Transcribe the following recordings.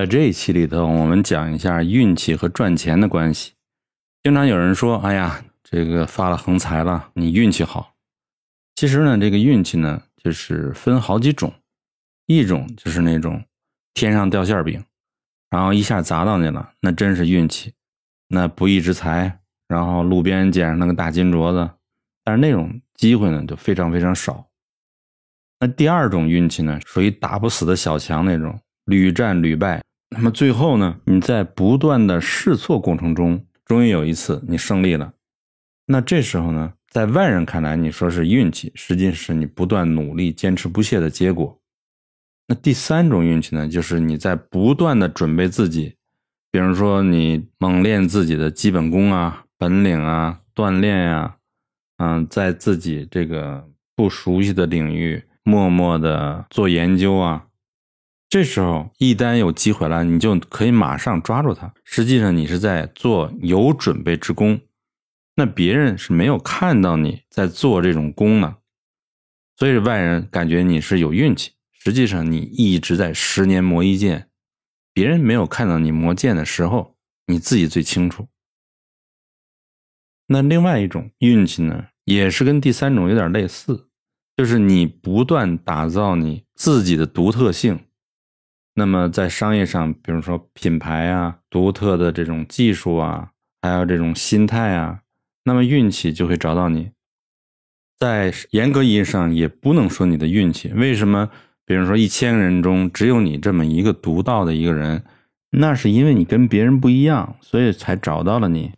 在这一期里头，我们讲一下运气和赚钱的关系。经常有人说：“哎呀，这个发了横财了，你运气好。”其实呢，这个运气呢，就是分好几种，一种就是那种天上掉馅饼，然后一下砸到你了，那真是运气，那不义之财，然后路边捡上那个大金镯子，但是那种机会呢，就非常非常少。那第二种运气呢，属于打不死的小强那种。屡战屡败，那么最后呢？你在不断的试错过程中，终于有一次你胜利了。那这时候呢，在外人看来，你说是运气，实际是你不断努力、坚持不懈的结果。那第三种运气呢，就是你在不断的准备自己，比如说你猛练自己的基本功啊、本领啊、锻炼呀，嗯，在自己这个不熟悉的领域默默的做研究啊。这时候，一旦有机会了，你就可以马上抓住它。实际上，你是在做有准备之功，那别人是没有看到你在做这种功呢，所以外人感觉你是有运气。实际上，你一直在十年磨一剑，别人没有看到你磨剑的时候，你自己最清楚。那另外一种运气呢，也是跟第三种有点类似，就是你不断打造你自己的独特性。那么在商业上，比如说品牌啊、独特的这种技术啊，还有这种心态啊，那么运气就会找到你。在严格意义上，也不能说你的运气。为什么？比如说一千个人中只有你这么一个独到的一个人，那是因为你跟别人不一样，所以才找到了你。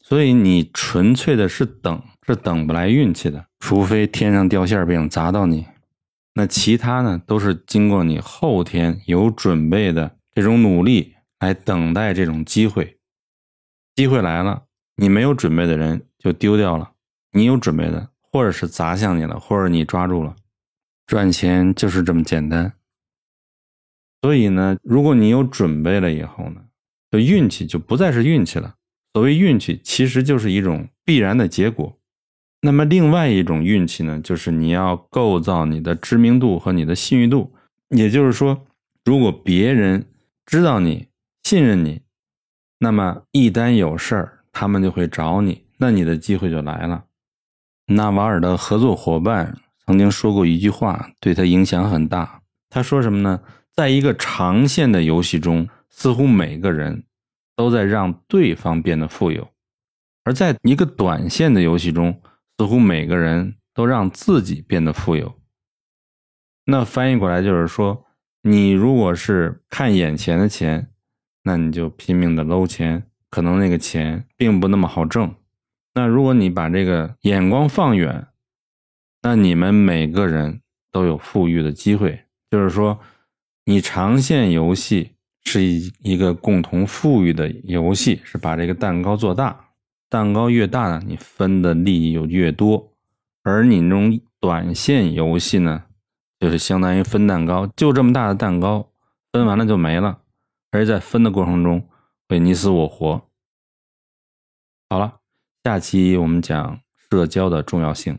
所以你纯粹的是等，是等不来运气的，除非天上掉馅饼砸到你。那其他呢，都是经过你后天有准备的这种努力来等待这种机会，机会来了，你没有准备的人就丢掉了，你有准备的，或者是砸向你了，或者你抓住了，赚钱就是这么简单。所以呢，如果你有准备了以后呢，就运气就不再是运气了。所谓运气，其实就是一种必然的结果。那么，另外一种运气呢，就是你要构造你的知名度和你的信誉度。也就是说，如果别人知道你、信任你，那么一旦有事儿，他们就会找你，那你的机会就来了。纳瓦尔的合作伙伴曾经说过一句话，对他影响很大。他说什么呢？在一个长线的游戏中，似乎每个人都在让对方变得富有；而在一个短线的游戏中，似乎每个人都让自己变得富有。那翻译过来就是说，你如果是看眼前的钱，那你就拼命的搂钱，可能那个钱并不那么好挣。那如果你把这个眼光放远，那你们每个人都有富裕的机会。就是说，你长线游戏是一一个共同富裕的游戏，是把这个蛋糕做大。蛋糕越大呢，你分的利益就越多，而你那种短线游戏呢，就是相当于分蛋糕，就这么大的蛋糕，分完了就没了，而在分的过程中会你死我活。好了，下期我们讲社交的重要性。